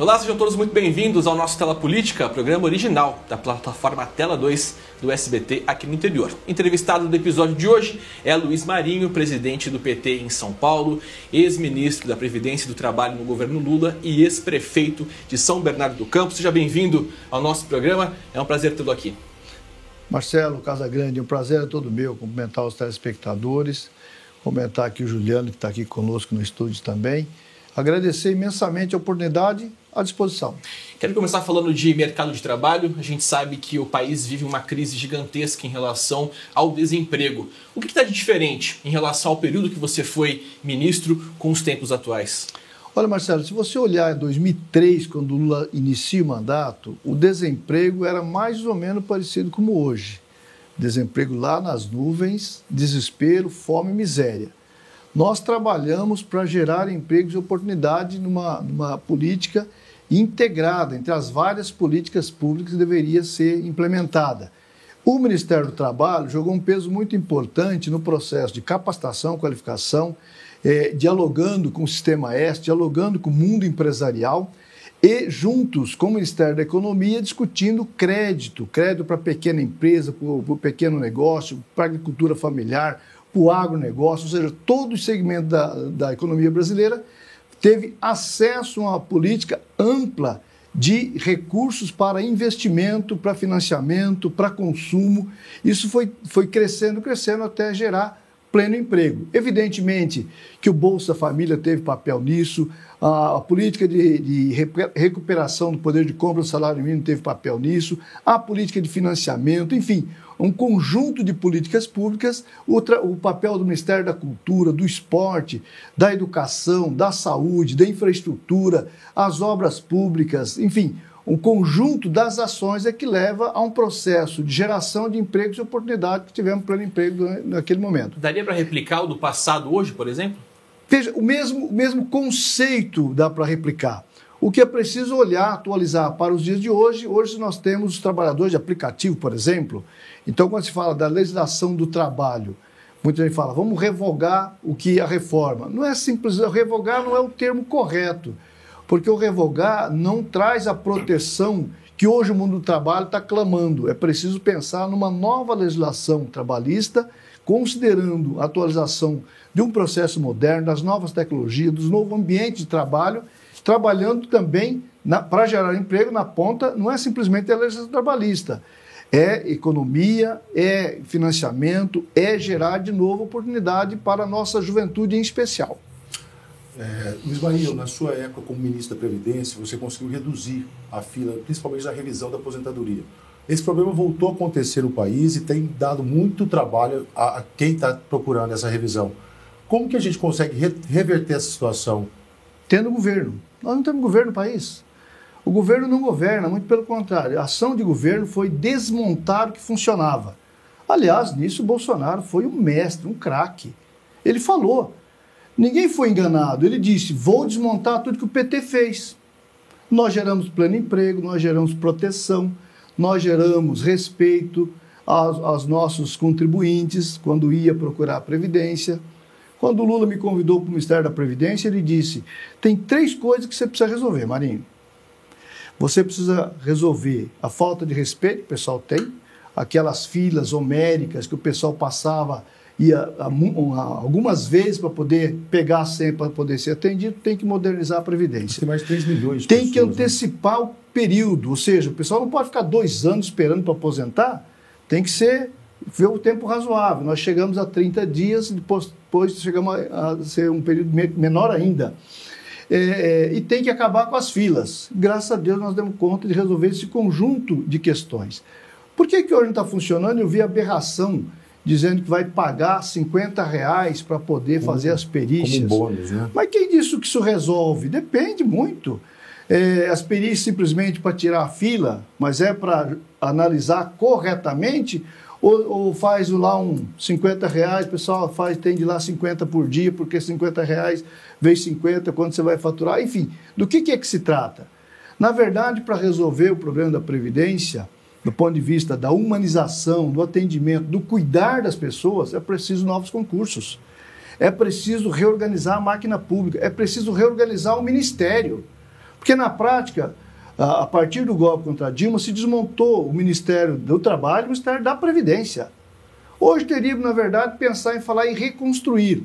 Olá, sejam todos muito bem-vindos ao nosso Tela Política, programa original da plataforma Tela 2 do SBT aqui no interior. Entrevistado do episódio de hoje é Luiz Marinho, presidente do PT em São Paulo, ex-ministro da Previdência e do Trabalho no governo Lula e ex-prefeito de São Bernardo do Campo. Seja bem-vindo ao nosso programa, é um prazer tê-lo aqui. Marcelo Casagrande, um prazer é todo meu cumprimentar os telespectadores, comentar aqui o Juliano, que está aqui conosco no estúdio também. Agradecer imensamente a oportunidade à disposição. Quero começar falando de mercado de trabalho. A gente sabe que o país vive uma crise gigantesca em relação ao desemprego. O que está de diferente em relação ao período que você foi ministro com os tempos atuais? Olha, Marcelo, se você olhar em 2003, quando o Lula inicia o mandato, o desemprego era mais ou menos parecido como hoje. Desemprego lá nas nuvens, desespero, fome e miséria. Nós trabalhamos para gerar empregos e oportunidade numa, numa política integrada entre as várias políticas públicas que deveria ser implementada. O Ministério do Trabalho jogou um peso muito importante no processo de capacitação, qualificação, eh, dialogando com o Sistema S, dialogando com o mundo empresarial e juntos com o Ministério da Economia discutindo crédito, crédito para pequena empresa, para o pequeno negócio, para agricultura familiar, o agronegócio, ou seja, todo o segmento da, da economia brasileira teve acesso a uma política ampla de recursos para investimento, para financiamento, para consumo. Isso foi, foi crescendo, crescendo até gerar pleno emprego. Evidentemente que o Bolsa Família teve papel nisso, a, a política de, de, recuperação do poder de compra do salário mínimo teve papel nisso, a política de financiamento, enfim, um conjunto de políticas públicas, o, o papel do Ministério da Cultura, do Esporte, da Educação, da Saúde, da Infraestrutura, as obras públicas, enfim, um conjunto das ações é que leva a um processo de geração de empregos e oportunidades que tivemos pleno emprego naquele momento. Daria para replicar o do passado hoje, por exemplo? Veja, o mesmo, o mesmo conceito dá para replicar. O que é preciso olhar, atualizar para os dias de hoje, hoje nós temos os trabalhadores de aplicativo, por exemplo. Então, quando se fala da legislação do trabalho, muita gente fala, vamos revogar o que a reforma. Não é simples, revogar não é o termo correto, porque o revogar não traz a proteção que hoje o mundo do trabalho está clamando. É preciso pensar numa nova legislação trabalhista, considerando a atualização de um processo moderno, das novas tecnologias, dos novos ambientes de trabalho trabalhando também para gerar emprego na ponta, não é simplesmente a legislação trabalhista. É economia, é financiamento, é gerar de novo oportunidade para a nossa juventude em especial. É, Luiz Marinho, na sua época como ministro da Previdência, você conseguiu reduzir a fila, principalmente na revisão da aposentadoria. Esse problema voltou a acontecer no país e tem dado muito trabalho a, a quem está procurando essa revisão. Como que a gente consegue re reverter essa situação? Tendo governo. Nós não temos governo no país. O governo não governa, muito pelo contrário. A ação de governo foi desmontar o que funcionava. Aliás, nisso Bolsonaro foi um mestre, um craque. Ele falou. Ninguém foi enganado. Ele disse: vou desmontar tudo que o PT fez. Nós geramos pleno emprego, nós geramos proteção, nós geramos respeito aos, aos nossos contribuintes quando ia procurar a Previdência. Quando o Lula me convidou para o Ministério da Previdência, ele disse: tem três coisas que você precisa resolver, Marinho. Você precisa resolver a falta de respeito que o pessoal tem, aquelas filas homéricas que o pessoal passava ia algumas vezes para poder pegar a senha para poder ser atendido, tem que modernizar a Previdência. Tem mais de 3 milhões de Tem pessoas, que né? antecipar né? o período, ou seja, o pessoal não pode ficar dois anos esperando para aposentar, tem que ser ver o tempo razoável. Nós chegamos a 30 dias, depois, depois chegamos a, a ser um período menor ainda. É, é, e tem que acabar com as filas. Graças a Deus nós demos conta de resolver esse conjunto de questões. Por que, que hoje não está funcionando? Eu vi aberração dizendo que vai pagar 50 reais para poder como, fazer as perícias. Como bônus, né? Mas quem disse que isso resolve? Depende muito. É, as perícias simplesmente para tirar a fila, mas é para analisar corretamente ou, ou, faz lá um 50 reais, o pessoal faz, tem de lá 50 por dia, porque 50 reais vezes 50, quando você vai faturar, enfim, do que, que é que se trata? Na verdade, para resolver o problema da Previdência, do ponto de vista da humanização, do atendimento, do cuidar das pessoas, é preciso novos concursos. É preciso reorganizar a máquina pública, é preciso reorganizar o ministério. Porque na prática, a partir do golpe contra Dilma, se desmontou o Ministério do Trabalho e o Ministério da Previdência. Hoje teríamos, na verdade, pensar em falar em reconstruir.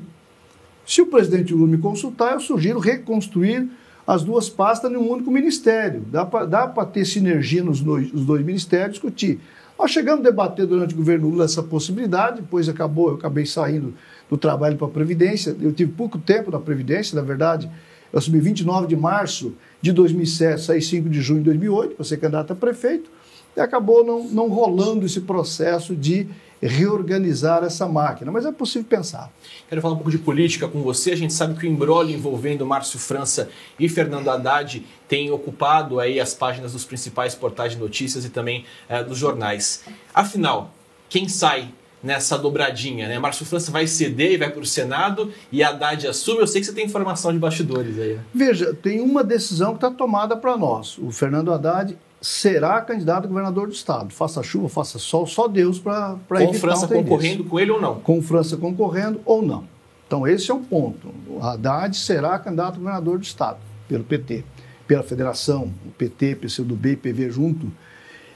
Se o presidente Lula me consultar, eu sugiro reconstruir as duas pastas num único ministério. Dá para ter sinergia nos dois, nos dois ministérios, discutir. Nós chegamos a debater durante o governo Lula essa possibilidade, depois acabou, eu acabei saindo do trabalho para a Previdência. Eu tive pouco tempo na Previdência, na verdade. Eu assumi 29 de março de 2007, saí 5 de junho de 2008 para ser candidato a prefeito. E acabou não, não rolando esse processo de reorganizar essa máquina, mas é possível pensar. Quero falar um pouco de política com você. A gente sabe que o embrólio envolvendo Márcio França e Fernando Haddad tem ocupado aí as páginas dos principais portais de notícias e também é, dos jornais. Afinal, quem sai nessa dobradinha, né? Márcio França vai ceder e vai para o Senado e Haddad assume. Eu sei que você tem informação de bastidores aí. Veja, tem uma decisão que está tomada para nós. O Fernando Haddad será candidato a governador do estado. Faça chuva, faça sol, só Deus para evitar Com França concorrendo com ele ou não? Com França concorrendo ou não. Então esse é um ponto. O Haddad será candidato a governador do estado, pelo PT, pela federação, o PT, PCdoB e PV junto,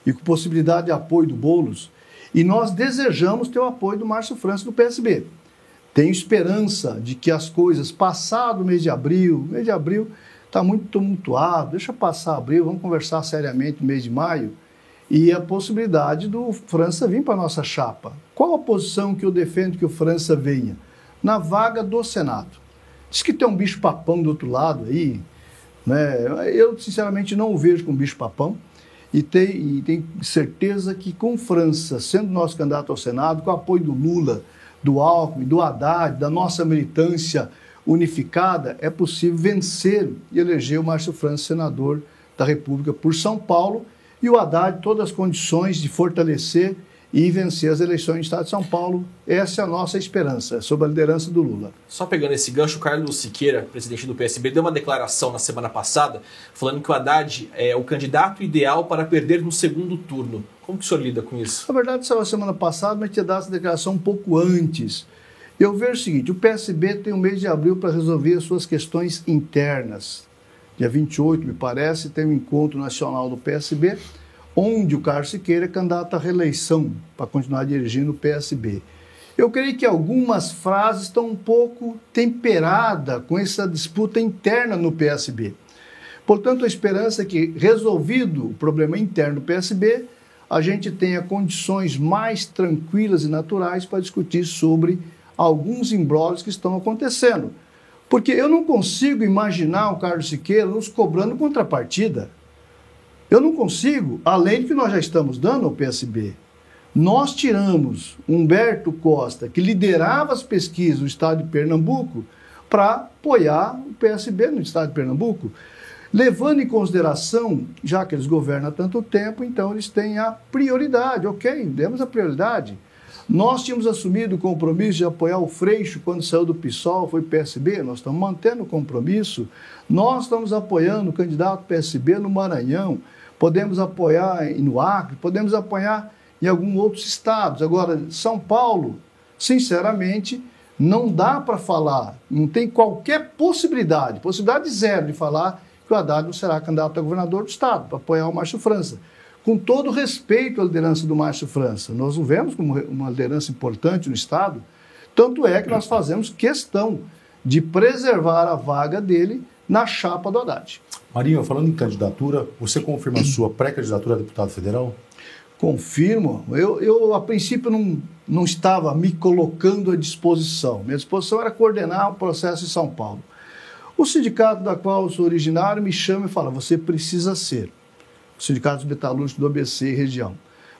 e com possibilidade de apoio do Boulos. E nós desejamos ter o apoio do Márcio França do PSB. Tenho esperança de que as coisas, passado o mês de abril, mês de abril, está muito tumultuado, deixa passar abril, vamos conversar seriamente no mês de maio, e a possibilidade do França vir para a nossa chapa. Qual a posição que eu defendo que o França venha? Na vaga do Senado. Diz que tem um bicho-papão do outro lado aí, né? eu sinceramente não o vejo como bicho-papão, e tem, e tem certeza que com França, sendo nosso candidato ao Senado, com o apoio do Lula, do Alckmin, do Haddad, da nossa militância unificada, é possível vencer e eleger o Márcio França senador da República por São Paulo e o Haddad todas as condições de fortalecer e vencer as eleições no Estado de São Paulo. Essa é a nossa esperança, sob a liderança do Lula. Só pegando esse gancho, o Carlos Siqueira, presidente do PSB, deu uma declaração na semana passada falando que o Haddad é o candidato ideal para perder no segundo turno. Como que o senhor lida com isso? Na verdade, saiu a semana passada, mas tinha dado essa declaração um pouco antes. Eu vejo o seguinte: o PSB tem o mês de abril para resolver as suas questões internas. Dia 28, me parece, tem um encontro nacional do PSB, onde o Carlos Siqueira é candidato à reeleição para continuar dirigindo o PSB. Eu creio que algumas frases estão um pouco temperadas com essa disputa interna no PSB. Portanto, a esperança é que, resolvido o problema interno do PSB, a gente tenha condições mais tranquilas e naturais para discutir sobre alguns embrólios que estão acontecendo. Porque eu não consigo imaginar o Carlos Siqueira nos cobrando contrapartida. Eu não consigo, além do que nós já estamos dando ao PSB. Nós tiramos Humberto Costa, que liderava as pesquisas no estado de Pernambuco, para apoiar o PSB no estado de Pernambuco. Levando em consideração, já que eles governam há tanto tempo, então eles têm a prioridade. Ok, demos a prioridade. Nós tínhamos assumido o compromisso de apoiar o Freixo quando saiu do PSOL, foi PSB, nós estamos mantendo o compromisso. Nós estamos apoiando o candidato PSB no Maranhão, podemos apoiar no Acre, podemos apoiar em alguns outros estados. Agora, São Paulo, sinceramente, não dá para falar, não tem qualquer possibilidade, possibilidade zero de falar que o Haddad não será candidato a governador do estado, para apoiar o Márcio França com todo respeito à liderança do Márcio França. Nós o vemos como uma liderança importante no Estado, tanto é que nós fazemos questão de preservar a vaga dele na chapa do Haddad. Marinho, falando em candidatura, você confirma a sua pré-candidatura a deputado federal? Confirmo. Eu, eu, a princípio, não, não estava me colocando à disposição. Minha disposição era coordenar o processo em São Paulo. O sindicato da qual eu sou originário me chama e fala: você precisa ser sindicatos metalúrgicos do ABC e região.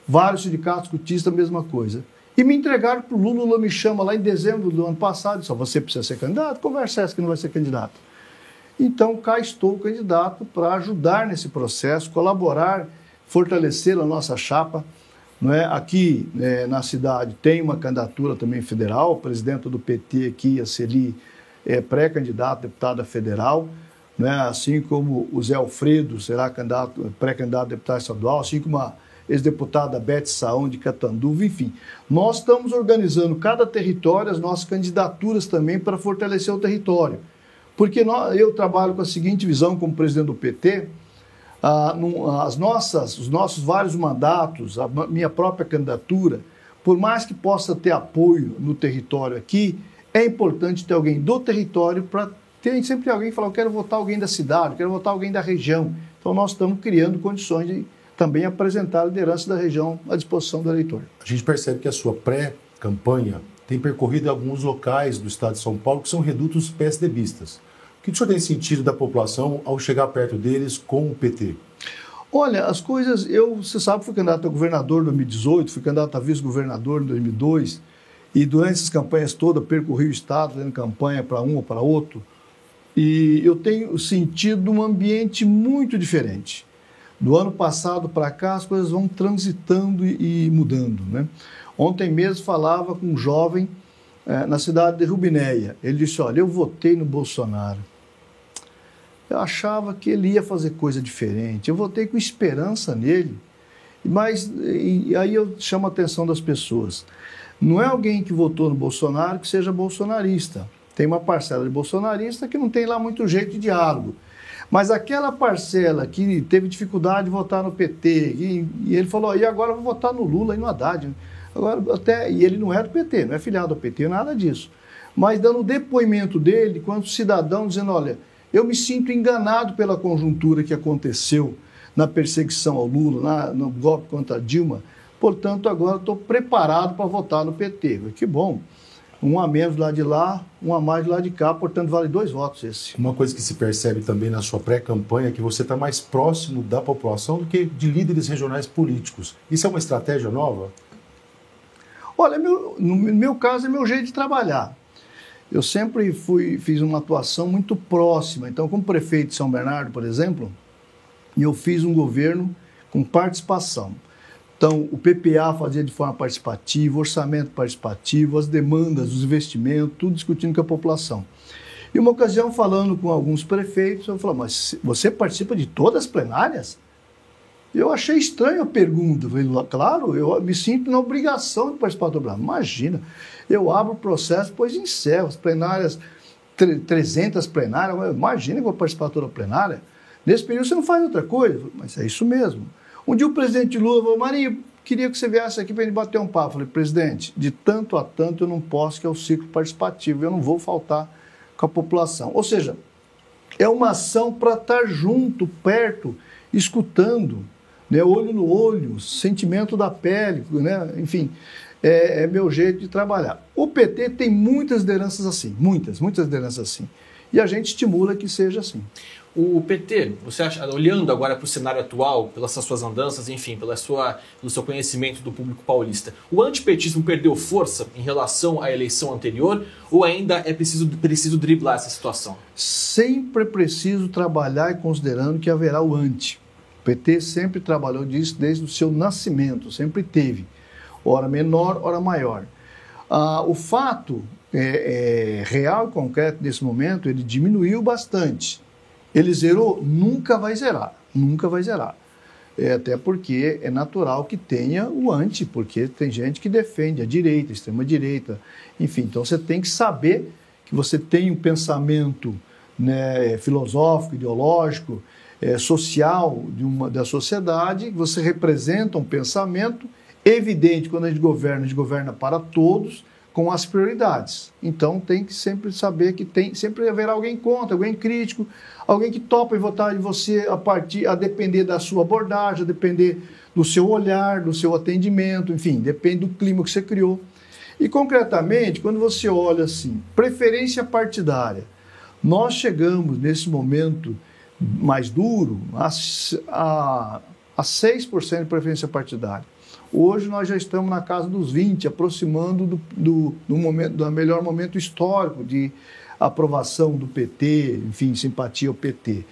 Vários sindicatos cutistas, a mesma coisa. E me entregaram para o Lula, o Lula me chama lá em dezembro do ano passado, disse, você precisa ser candidato? Conversa essa que não vai ser candidato. Então, cá estou candidato para ajudar nesse processo, colaborar, fortalecer a nossa chapa. Não é? Aqui é, na cidade tem uma candidatura também federal, presidente do PT aqui, a Celi, é pré-candidato deputada federal né? assim como o Zé Alfredo será candidato, pré-candidato a deputado estadual, assim como a ex-deputada Beth Saão de Catanduva, enfim. Nós estamos organizando cada território as nossas candidaturas também para fortalecer o território. Porque nós, eu trabalho com a seguinte visão como presidente do PT, ah, as nossas, os nossos vários mandatos, a minha própria candidatura, por mais que possa ter apoio no território aqui, é importante ter alguém do território para ter sempre alguém que fala, eu quero votar alguém da cidade, eu quero votar alguém da região. Então nós estamos criando condições de também apresentar a liderança da região à disposição do eleitor. A gente percebe que a sua pré-campanha tem percorrido alguns locais do estado de São Paulo que são redutos PSDBistas. O que o senhor tem sentido da população ao chegar perto deles com o PT? Olha, as coisas, eu, você sabe, fui candidato a governador em 2018, fui candidato a vice-governador em 2002, e durante essas campanhas todas percorri o estado fazendo campanha para um ou para outro, e eu tenho sentido um ambiente muito diferente. Do ano passado para cá, as coisas vão transitando e, mudando. Né? Ontem mesmo falava com um jovem é, na cidade de Rubinéia. Ele disse: Olha, eu votei no Bolsonaro. Eu achava que ele ia fazer coisa diferente. Eu votei com esperança nele. Mas e, aí eu chamo a atenção das pessoas. Não é alguém que votou no Bolsonaro que seja bolsonarista. Tem uma parcela de bolsonarista que não tem lá muito jeito de diálogo. Mas aquela parcela que teve dificuldade de votar no PT, e, e ele falou, e agora vou votar no Lula e no Haddad. Agora, até, e ele não é do PT, não é filiado ao PT, nada disso. Mas dando o depoimento dele, quanto cidadão, dizendo, olha, eu me sinto enganado pela conjuntura que aconteceu na perseguição ao Lula, na, no golpe contra a Dilma. Portanto, agora estou preparado para votar no PT. Que bom. Um a menos lá de lá, um a mais lá de cá, portanto, vale dois votos esse. Uma coisa que se percebe também na sua pré-campanha é que você está mais próximo da população do que de líderes regionais políticos. Isso é uma estratégia nova? Olha, meu, no meu caso, é meu jeito de trabalhar eu sempre fui, fiz uma atuação muito próxima. Então, como prefeito de São Bernardo, por exemplo, eu fiz um governo com participação. Então, o PPA fazia de forma participativa, orçamento participativo, as demandas, os investimentos, tudo discutindo com a população. E uma ocasião, falando com alguns prefeitos, eu falei, mas você participa de todas as plenárias? Eu achei estranha a pergunta. falei, claro, eu me sinto na obrigação de participar do programa. Imagina, eu abro o processo, depois encerro as plenárias, 300 plenárias, imagina que eu vou participar toda a plenária. Nesse período você não faz outra coisa. Mas é isso mesmo. Um dia o presidente Lula falou, Marinho, queria que você viesse aqui para ele bater um papo. Falei, presidente, de tanto a tanto eu não posso, que é o ciclo participativo, eu não vou faltar com a população. Ou seja, é uma ação para estar junto, perto, escutando, né, olho no olho, sentimento da pele, né, enfim é, é, meu jeito de trabalhar. O PT tem muitas lideranças assim, muitas, muitas lideranças assim. E a gente estimula que seja assim. O PT, você acha, olhando agora para o cenário atual, pelas suas andanças, enfim, pela sua, pelo seu conhecimento do público paulista, o antipetismo perdeu força em relação à eleição anterior ou ainda é preciso, preciso driblar essa situação? Sempre é preciso trabalhar considerando que haverá o anti. O PT sempre trabalhou disso desde o seu nascimento, sempre teve ora menor, ora maior. Ah, o fato é, é, real e concreto nesse momento, ele diminuiu bastante. Ele zerou? Nunca vai zerar, nunca vai zerar. É, até porque é natural que tenha o anti, porque tem gente que defende a direita, a extrema-direita, enfim. Então você tem que saber que você tem um pensamento né, filosófico, ideológico, é, social de uma, da sociedade, você representa um pensamento Evidente, quando a gente governa, a gente governa para todos com as prioridades. Então tem que sempre saber que tem, sempre haverá alguém contra, alguém crítico, alguém que topa em votar em você a partir, a depender da sua abordagem, a depender do seu olhar, do seu atendimento, enfim, depende do clima que você criou. E concretamente, quando você olha assim, preferência partidária, nós chegamos nesse momento mais duro a, a, a 6% de preferência partidária. Hoje nós já estamos na casa dos 20, aproximando do, do, do, momento, do melhor momento histórico de aprovação do PT, enfim, simpatia ao PT.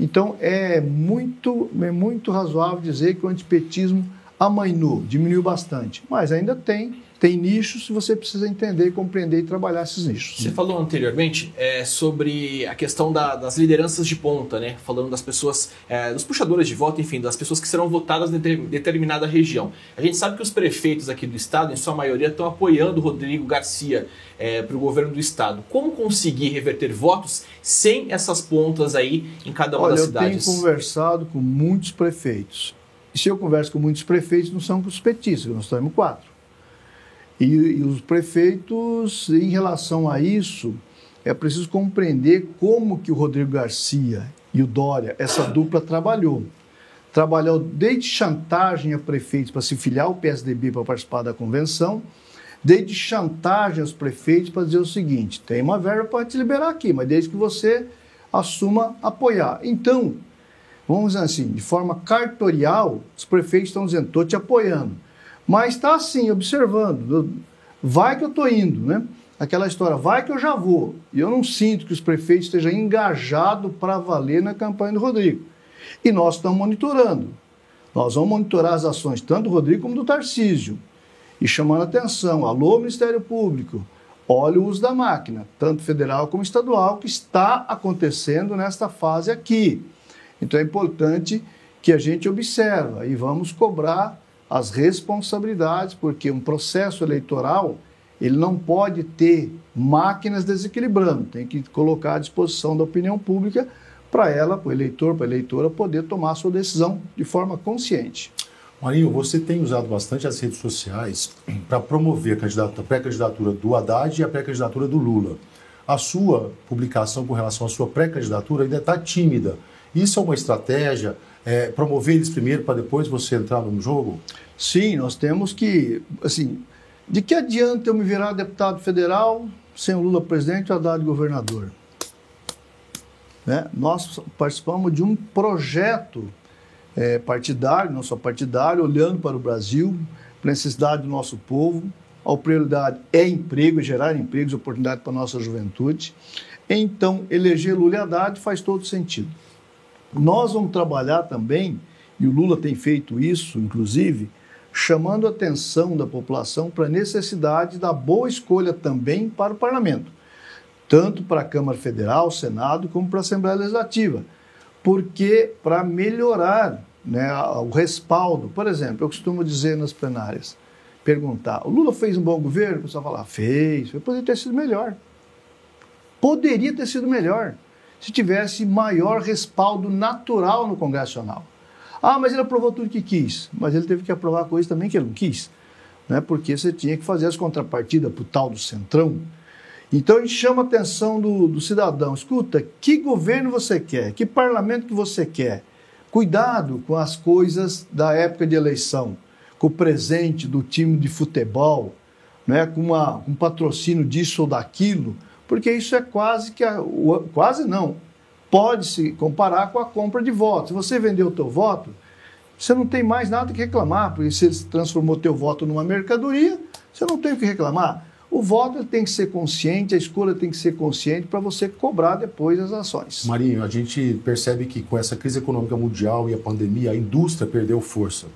Então é muito, é muito razoável dizer que o antipetismo amainou, diminuiu bastante, mas ainda tem tem nichos e você precisa entender, compreender e trabalhar esses nichos. Você falou anteriormente é, sobre a questão da, das lideranças de ponta, né? Falando das pessoas, é, dos puxadores de voto, enfim, das pessoas que serão votadas em determinada região. A gente sabe que os prefeitos aqui do estado, em sua maioria, estão apoiando o Rodrigo Garcia é, para o governo do estado. Como conseguir reverter votos sem essas pontas aí em cada uma Olha, das cidades? Eu tenho conversado com muitos prefeitos. E se eu converso com muitos prefeitos, não são com os petistas, nós temos quatro. E, e os prefeitos, em relação a isso, é preciso compreender como que o Rodrigo Garcia e o Dória, essa dupla trabalhou. Trabalhou desde chantagem a prefeitos para se filiar ao PSDB para participar da convenção, desde chantagem aos prefeitos para dizer o seguinte: tem uma verba para te liberar aqui, mas desde que você assuma apoiar. Então, vamos dizer assim, de forma cartorial, os prefeitos estão dizendo: estou te apoiando. Mas está assim, observando. Vai que eu estou indo, né? Aquela história, vai que eu já vou. E eu não sinto que os prefeitos estejam engajados para valer na campanha do Rodrigo. E nós estamos monitorando. Nós vamos monitorar as ações tanto do Rodrigo como do Tarcísio. E chamando atenção, alô Ministério Público, olha o uso da máquina, tanto federal como estadual, que está acontecendo nesta fase aqui. Então é importante que a gente observa e vamos cobrar as responsabilidades, porque um processo eleitoral ele não pode ter máquinas desequilibrando, tem que colocar à disposição da opinião pública para ela, para o eleitor, para a eleitora, poder tomar a sua decisão de forma consciente. Marinho, você tem usado bastante as redes sociais para promover a pré-candidatura do Haddad e a pré-candidatura do Lula. A sua publicação com relação à sua pré-candidatura ainda está tímida. Isso é uma estratégia? É, promover eles primeiro para depois você entrar no jogo? Sim, nós temos que, assim, de que adianta eu me virar deputado federal sem o Lula presidente e o Haddad governador? Né? Nós participamos de um projeto é, partidário, não só partidário, olhando para o Brasil, para a necessidade do nosso povo. A prioridade é emprego, gerar empregos, oportunidade para a nossa juventude. Então, eleger Lula e Haddad faz todo sentido. Nós vamos trabalhar também, e o Lula tem feito isso, inclusive, chamando a atenção da população para a necessidade da boa escolha também para o parlamento, tanto para a Câmara Federal, Senado, como para a Assembleia Legislativa, porque para melhorar né, o respaldo, por exemplo, eu costumo dizer nas plenárias, perguntar, o Lula fez um bom governo? O pessoal fala, fez, poderia ter sido melhor. Poderia ter sido melhor se tivesse maior respaldo natural no Congresso Nacional. Ah, mas ele aprovou tudo que quis. Mas ele teve que aprovar coisas também que ele não quis. Né? Porque você tinha que fazer as contrapartidas para o tal do centrão. Então a gente chama a atenção do, do cidadão. Escuta, que governo você quer? Que parlamento que você quer? Cuidado com as coisas da época de eleição, com o presente do time de futebol, né? com uma, um patrocínio disso ou daquilo, porque isso é quase que. A, quase não pode se comparar com a compra de votos. Se você vendeu o teu voto, você não tem mais nada que reclamar, porque se ele transformou teu voto numa mercadoria, você não tem o que reclamar. O voto tem que ser consciente, a escolha tem que ser consciente para você cobrar depois as ações. Marinho, a gente percebe que com essa crise econômica mundial e a pandemia, a indústria perdeu força,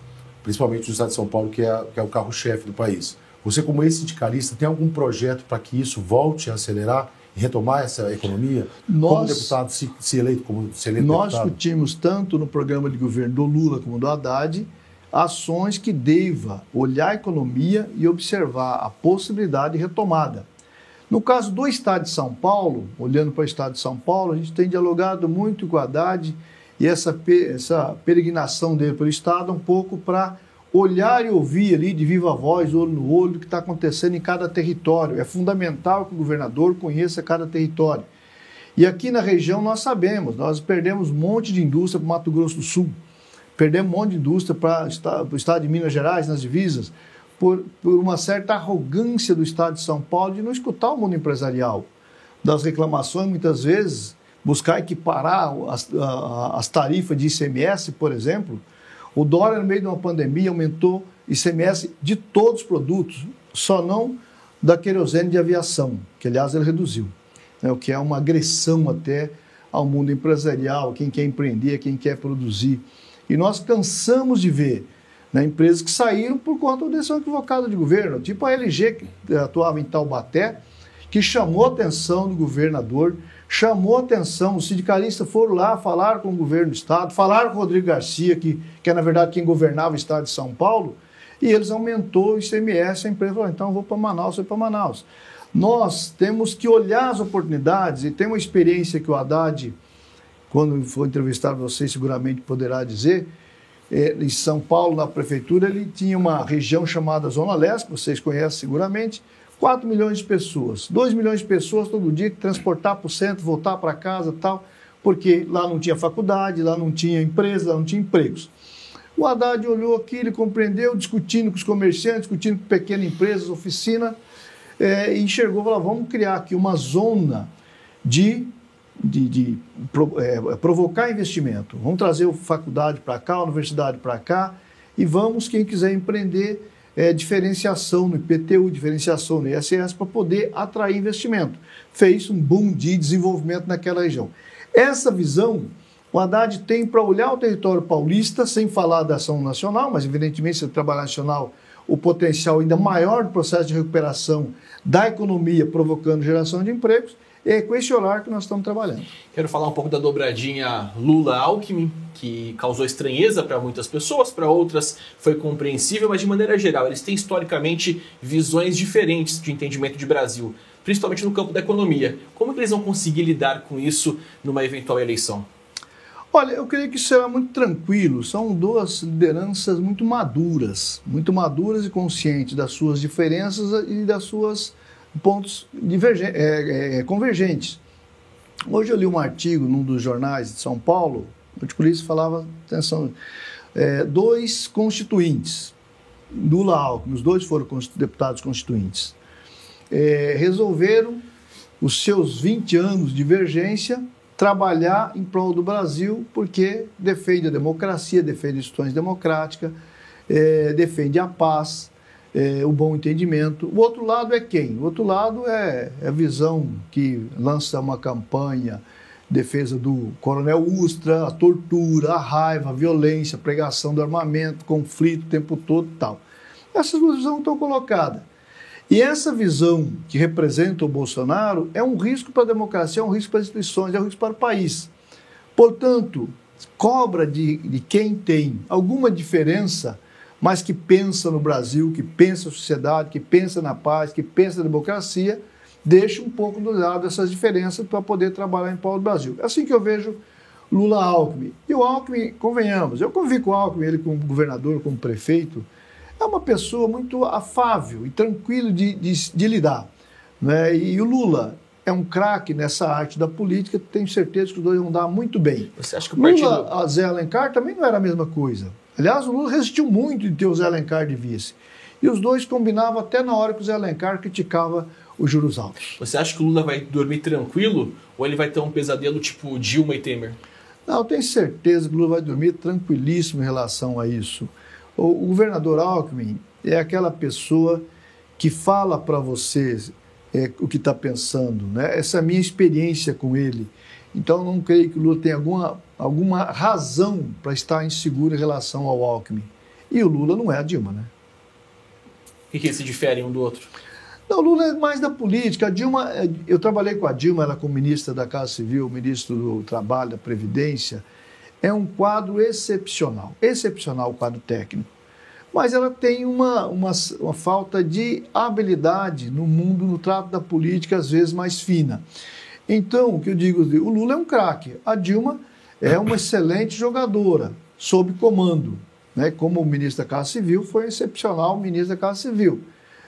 principalmente no estado de São Paulo, que é, que é o carro-chefe do país. Você, como ex-sindicalista, tem algum projeto para que isso volte a acelerar retomar essa economia? Nós, como deputado, se, se eleito como se eleito Nós deputado? discutimos tanto no programa de governo do Lula como do Haddad ações que deva olhar a economia e observar a possibilidade de retomada. No caso do Estado de São Paulo, olhando para o Estado de São Paulo, a gente tem dialogado muito com o Haddad e essa, essa peregrinação dele pelo Estado um pouco para olhar e ouvir ali de viva voz, olho no olho, o que está acontecendo em cada território. É fundamental que o governador conheça cada território. E aqui na região nós sabemos, nós perdemos um monte de indústria para o Mato Grosso do Sul, perdemos um monte de indústria para o estado de Minas Gerais, nas divisas, por, por uma certa arrogância do estado de São Paulo de não escutar o mundo empresarial. Das reclamações, muitas vezes, buscar equiparar as, as tarifas de ICMS, por exemplo, o dólar, no meio de uma pandemia, aumentou ICMS de todos os produtos, só não da querosene de aviação, que aliás ele reduziu, né, o que é uma agressão até ao mundo empresarial, quem quer empreender, quem quer produzir. E nós cansamos de ver Né? Empresas que saíram por conta da decisão equivocada de governo, tipo a LG, que atuava em Taubaté, que chamou a atenção do governador, chamou atenção, os sindicalistas foram lá, falaram com o governo do estado, falaram com o Rodrigo Garcia, que, que é na verdade quem governava o estado de São Paulo, e eles aumentou o ICMS, a empresa falou, então eu vou para Manaus, vou para Manaus. Nós temos que olhar as oportunidades, e tem uma experiência que o Haddad, quando for entrevistar você, seguramente poderá dizer, é, em São Paulo, na prefeitura, ele tinha uma região chamada Zona Leste, vocês conhecem seguramente, 4 milhões de pessoas, 2 milhões de pessoas todo dia que transportar para o centro, voltar para casa tal, porque lá não tinha faculdade, lá não tinha empresa, lá não tinha empregos. O Haddad olhou aqui, ele compreendeu, discutindo com os comerciantes, discutindo com pequenas empresas, oficina, é, e enxergou, falou, vamos criar aqui uma zona de, de, de é, provocar investimento. Vamos trazer a faculdade para cá, a universidade para cá, e vamos, quem quiser empreender, é, diferenciação no IPTU, diferenciação no ISS, para poder atrair investimento. Fez um boom de desenvolvimento naquela região. Essa visão o Haddad tem para olhar o território paulista, sem falar da ação nacional, mas evidentemente, se trabalhar nacional, o potencial ainda maior do processo de recuperação da economia, provocando geração de empregos, é com esse olhar que nós estamos trabalhando. Quero falar um pouco da dobradinha Lula-Alckmin, que causou estranheza para muitas pessoas, para outras foi compreensível, mas de maneira geral, eles têm historicamente visões diferentes de entendimento de Brasil, principalmente no campo da economia. Como que eles vão conseguir lidar com isso numa eventual eleição? Olha, eu creio que será muito tranquilo. São duas lideranças muito maduras, muito maduras e conscientes das suas diferenças e das suas pontos é, é, convergentes. Hoje eu li um artigo num dos jornais de São Paulo, o articulista falava, atenção, é, dois constituintes, Lula Alckmin, os dois foram deputados constituintes, é, resolveram os seus 20 anos de divergência trabalhar em prol do Brasil, porque defende a democracia, defende instituições democráticas, é, defende a paz, é, o bom entendimento. O outro lado é quem? O outro lado é, é a visão que lança uma campanha defesa do coronel Ustra, a tortura, a raiva, a violência, a pregação do armamento, conflito o tempo todo e tal. Essas duas visões estão colocadas. E essa visão que representa o Bolsonaro é um risco para a democracia, é um risco para as instituições, é um risco para o país. Portanto, cobra de, de quem tem alguma diferença, mas que pensa no Brasil, que pensa na sociedade, que pensa na paz, que pensa na democracia, deixa um pouco do lado essas diferenças para poder trabalhar em prol do Brasil. É assim que eu vejo Lula Alckmin. E o Alckmin, convenhamos, eu convivi com o Alckmin, ele como governador, como prefeito, é uma pessoa muito afável e tranquilo de, de, de lidar. Né? E o Lula é um craque nessa arte da política, tenho certeza que os dois vão dar muito bem. Você acha que o partido... Lula, a Zé Alencar também não era a mesma coisa. Aliás, o Lula resistiu muito de ter o Zé Alencar de vice. E os dois combinavam até na hora que o Zé Alencar criticava os juros altos. Você acha que o Lula vai dormir tranquilo ou ele vai ter um pesadelo tipo Dilma e Temer? Não, eu tenho certeza que o Lula vai dormir tranquilíssimo em relação a isso. O, o governador Alckmin é aquela pessoa que fala para você é, o que está pensando. Né? Essa é a minha experiência com ele. Então, não creio que o Lula tenha alguma, alguma razão para estar inseguro em relação ao Alckmin. E o Lula não é a Dilma, né? O que, que eles se diferem um do outro? Não, o Lula é mais da política. A Dilma, é, eu trabalhei com a Dilma, ela como ministra da Casa Civil, ministro do Trabalho, da Previdência é um quadro excepcional, excepcional o quadro técnico. Mas ela tem uma, uma, uma falta de habilidade no mundo, no trato da política, às vezes mais fina. Então, o que eu digo, o Lula é um craque, a Dilma é uma excelente jogadora, sob comando. Né? Como ministro da Casa Civil, foi excepcional ministro da Casa Civil.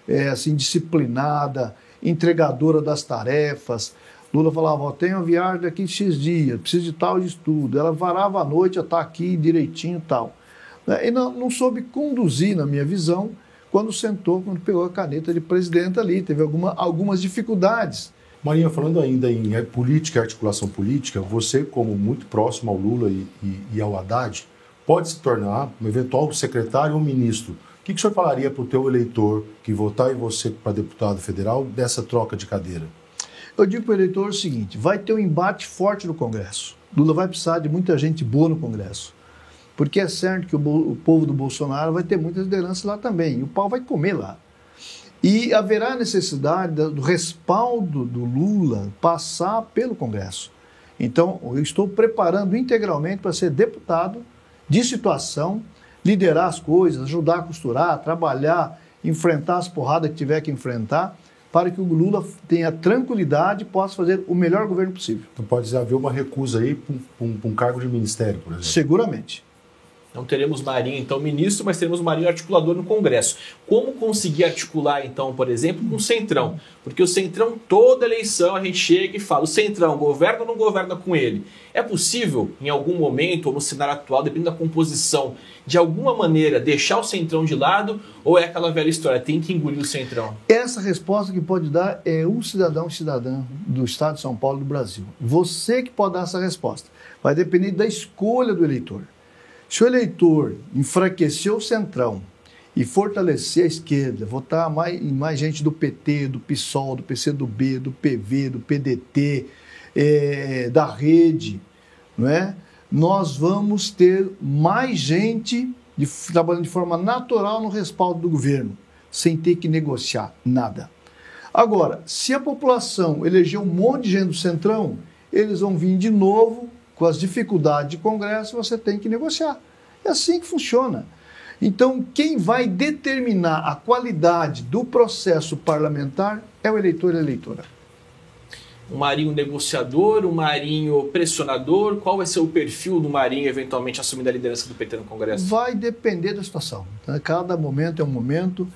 É, assim, disciplinada, entregadora das tarefas, Lula falava, ó, tenho viagem daqui X dias, preciso de tal de estudo. Ela varava a noite, já está aqui direitinho e tal. Né, e não, não soube conduzir, na minha visão, quando sentou, quando pegou a caneta de presidente ali. Teve alguma, algumas dificuldades. Marinha, falando ainda em política e articulação política, você, como muito próximo ao Lula e, e, e ao Haddad, pode se tornar um eventual secretário ou ministro. O que, que o senhor falaria para o teu eleitor que votar em você para deputado federal dessa troca de cadeira? Eu digo para o eleitor o seguinte: vai ter um embate forte no Congresso. Lula vai precisar de muita gente boa no Congresso. Porque é certo que o, o povo do Bolsonaro vai ter muitas lideranças lá também, e o pau vai comer lá. E haverá necessidade do respaldo do Lula passar pelo Congresso. Então, eu estou preparando integralmente para ser deputado de situação, liderar as coisas, ajudar a costurar, trabalhar, enfrentar as porradas que tiver que enfrentar, para que o Lula tenha tranquilidade e possa fazer o melhor governo possível. Então pode haver uma recusa aí para um, um, cargo de ministério, por exemplo? Seguramente. Não teremos Marinho, então, ministro, mas teremos Marinho articulador no Congresso. Como conseguir articular, então, por exemplo, com o Centrão? Porque o Centrão, toda eleição, a gente chega e fala: o Centrão governa ou não governa com ele? É possível, em algum momento, ou no cenário atual, dependendo da composição, de alguma maneira deixar o Centrão de lado? Ou é aquela velha história, tem que engolir o Centrão? Essa resposta que pode dar é um cidadão cidadã do Estado de São Paulo do Brasil. Você que pode dar essa resposta. Vai depender da escolha do eleitor. Se o eleitor enfraquecer o centrão e fortalecer a esquerda, votar mais, mais gente do PT, do PSOL, do PCdoB, do PV, do PDT, é, da rede, não é? nós vamos ter mais gente de, trabalhando de forma natural no respaldo do governo, sem ter que negociar nada. Agora, se a população eleger um monte de gente do Centrão, eles vão vir de novo com as dificuldades de Congresso, você tem que negociar. É assim que funciona. Então, quem vai determinar a qualidade do processo parlamentar é o eleitor e a eleitora. Um marinho negociador, um marinho pressionador? Qual vai ser o perfil do marinho eventualmente assumindo a liderança do PT no Congresso? Vai depender da situação. Né? Cada momento é um momento.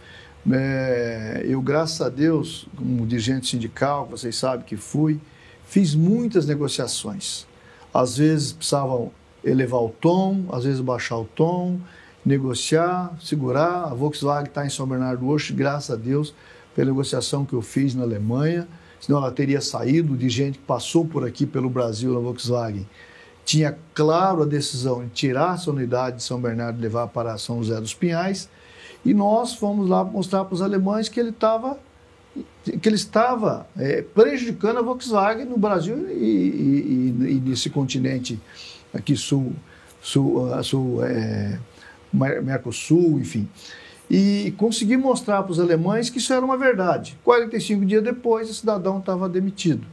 É, eu, graças a Deus, como dirigente sindical, vocês sabem que fui, fiz muitas negociações. Às vezes precisavam elevar o tom, às vezes baixar o tom, negociar, segurar. A Volkswagen está em São Bernardo hoje, graças a Deus, pela negociação que eu fiz na Alemanha. Senão ela teria saído de gente que passou por aqui pelo Brasil na Volkswagen. Tinha claro a decisão de tirar essa unidade de São Bernardo e levar para São José dos Pinhais. E nós fomos lá mostrar para os alemães que ele estava que ele estava é, prejudicando a Volkswagen no Brasil e, e, e, e nesse continente aqui sul, sul, sul é, Mercosul, enfim. E consegui mostrar para os alemães que isso era uma verdade. 45 dias depois, o cidadão estava demitido.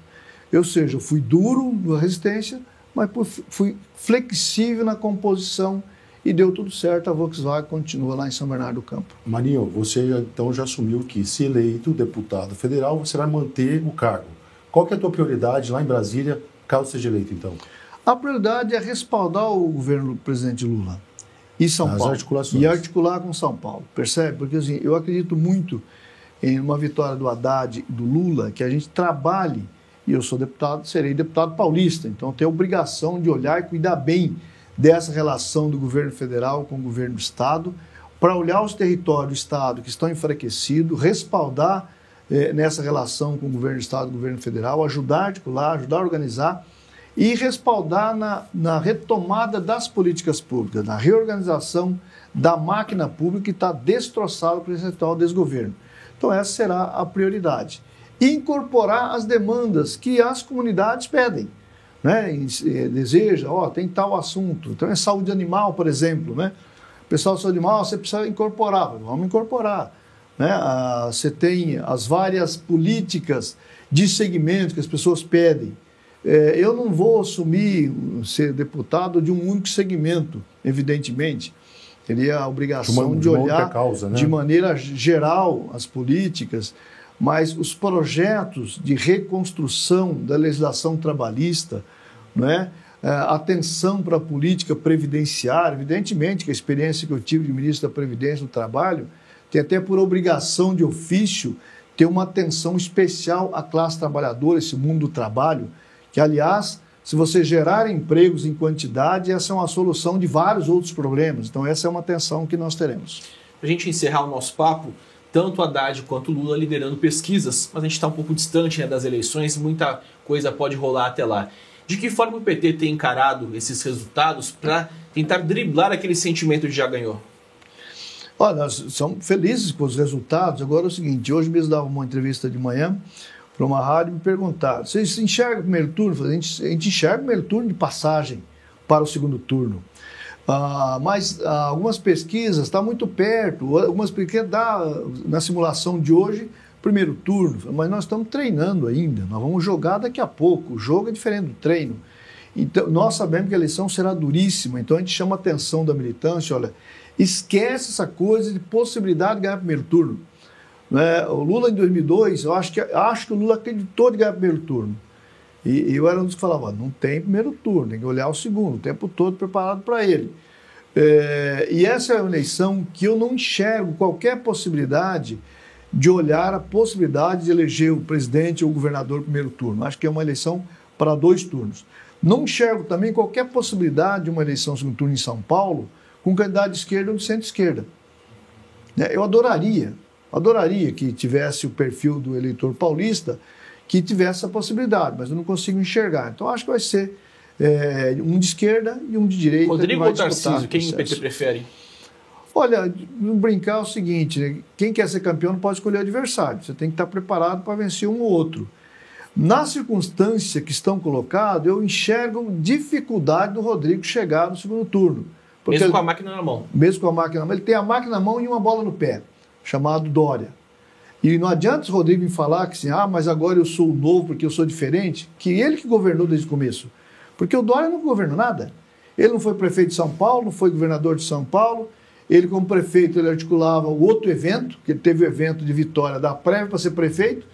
Ou seja, eu fui duro na resistência, mas fui flexível na composição e deu tudo certo. A Volkswagen continua lá em São Bernardo do Campo. Marinho, você então já assumiu que, se eleito deputado federal, você vai manter o cargo. Qual que é a tua prioridade lá em Brasília, caso seja eleito, então? A prioridade é respaldar o governo do presidente Lula e São As Paulo. Articulações. E articular com São Paulo, percebe? Porque assim, eu acredito muito em uma vitória do Haddad do Lula, que a gente trabalhe, e eu sou deputado, serei deputado paulista, então tenho a obrigação de olhar e cuidar bem dessa relação do governo federal com o governo do Estado, para olhar os territórios do Estado que estão enfraquecidos, respaldar eh, nessa relação com o governo do Estado e o governo federal, ajudar a articular, ajudar a organizar e respaldar na, na retomada das políticas públicas, na reorganização da máquina pública que está destroçada por esse atual desgoverno. Então, essa será a prioridade. Incorporar as demandas que as comunidades pedem. Né? Deseja, ó, tem tal assunto. Então, é saúde animal, por exemplo. Né? O pessoal de saúde animal, você precisa incorporar. Vamos incorporar. Né? Ah, você tem as várias políticas de segmento que as pessoas pedem. É, eu não vou assumir ser deputado de um único segmento, evidentemente. Teria a obrigação de, uma, de olhar causa, né? de maneira geral as políticas, mas os projetos de reconstrução da legislação trabalhista, né? atenção para a política previdenciária, evidentemente que a experiência que eu tive de ministro da Previdência do Trabalho tem até por obrigação de ofício ter uma atenção especial à classe trabalhadora, esse mundo do trabalho, que, aliás, se você gerar empregos em quantidade, essa é uma solução de vários outros problemas. Então, essa é uma atenção que nós teremos. Para a gente encerrar o nosso papo, tanto Haddad quanto Lula liderando pesquisas, mas a gente está um pouco distante né, das eleições, muita coisa pode rolar até lá. De que forma o PT tem encarado esses resultados para tentar driblar aquele sentimento de já ganhou? Olha, nós somos felizes com os resultados. Agora é o seguinte: hoje mesmo dava uma entrevista de manhã para uma rádio me perguntaram: vocês enxergam o primeiro turno? A gente, a gente enxerga o primeiro turno de passagem para o segundo turno. Ah, mas ah, algumas pesquisas estão tá muito perto, algumas pesquisas dá, na simulação de hoje, primeiro turno, mas nós estamos treinando ainda, nós vamos jogar daqui a pouco, o jogo é diferente do treino. Então, nós sabemos que a eleição será duríssima, então a gente chama a atenção da militância, olha, esquece essa coisa de possibilidade de ganhar primeiro turno. Né? O Lula em 2002, eu acho que, acho que o Lula acreditou de ganhar primeiro turno. E, eu era um dos que falava, não tem primeiro turno, tem que olhar o segundo, o tempo todo preparado para ele. É, e essa é uma eleição que eu não enxergo qualquer possibilidade de olhar a possibilidade de eleger o presidente ou o governador primeiro turno. Acho que é uma eleição para dois turnos. Não enxergo também qualquer possibilidade de uma eleição segundo turno em São Paulo com candidato de esquerda ou de centro-esquerda. Né, eu adoraria, adoraria que tivesse o perfil do eleitor paulista que tivesse essa possibilidade, mas eu não consigo enxergar. Então acho que vai ser é, um de esquerda e um de direita. Rodrigo ou Tarcísio, quem o PT prefere? Olha, brincar é o seguinte: né? quem quer ser campeão não pode escolher adversário, você tem que estar preparado para vencer um ou outro. Na circunstância que estão colocados, eu enxergo dificuldade do Rodrigo chegar no segundo turno. Mesmo com a máquina na mão. Mesmo com a máquina na mão. Ele tem a máquina na mão e uma bola no pé, chamado Dória. E não adianta o Rodrigo me falar que assim, ah, mas agora eu sou novo porque eu sou diferente, que ele que governou desde o começo. Porque o Dória não governou nada. Ele não foi prefeito de São Paulo, não foi governador de São Paulo. Ele, como prefeito, ele articulava o outro evento, que ele teve o evento de vitória da prévia para ser prefeito,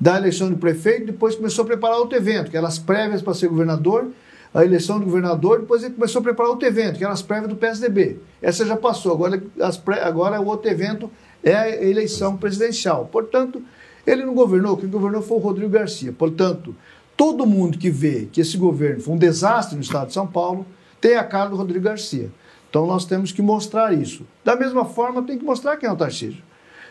da eleição de prefeito, depois começou a preparar outro evento, que eram as prévias para ser governador, a eleição do governador, depois ele começou a preparar outro evento, que eram as prévias do PSDB. Essa já passou, agora, as pré, agora o outro evento é a eleição presidencial. Portanto, ele não governou, quem governou foi o Rodrigo Garcia. Portanto, todo mundo que vê que esse governo foi um desastre no estado de São Paulo tem a cara do Rodrigo Garcia. Então nós temos que mostrar isso. Da mesma forma, tem que mostrar quem é o Tarcísio.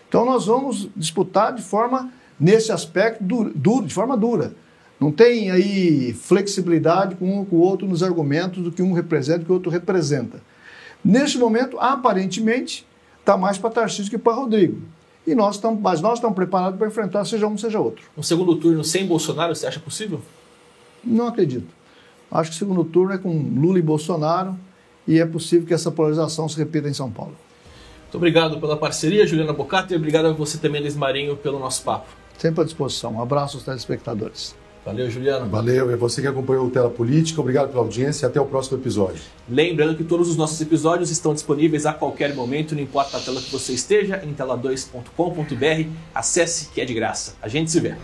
Então nós vamos disputar de forma, nesse aspecto, duro, de forma dura. Não tem aí flexibilidade com um com o outro nos argumentos do que um representa e que o outro representa. Neste momento, aparentemente, está mais para Tarcísio que para Rodrigo. E nós estamos, mas nós estamos preparados para enfrentar seja um, seja outro. Um segundo turno sem Bolsonaro, você acha possível? Não acredito. Acho que o segundo turno é com Lula e Bolsonaro e é possível que essa polarização se repita em São Paulo. Muito obrigado pela parceria, Juliana Bocata, e obrigado a você também, Liz Marinho, pelo nosso papo. Sempre à disposição. Um abraço aos telespectadores. Valeu, Juliano. Valeu, é você que acompanhou o Tela Política. Obrigado pela audiência e até o próximo episódio. Lembrando que todos os nossos episódios estão disponíveis a qualquer momento, não importa a tela que você esteja, em tela2.com.br. Acesse que é de graça. A gente se vê.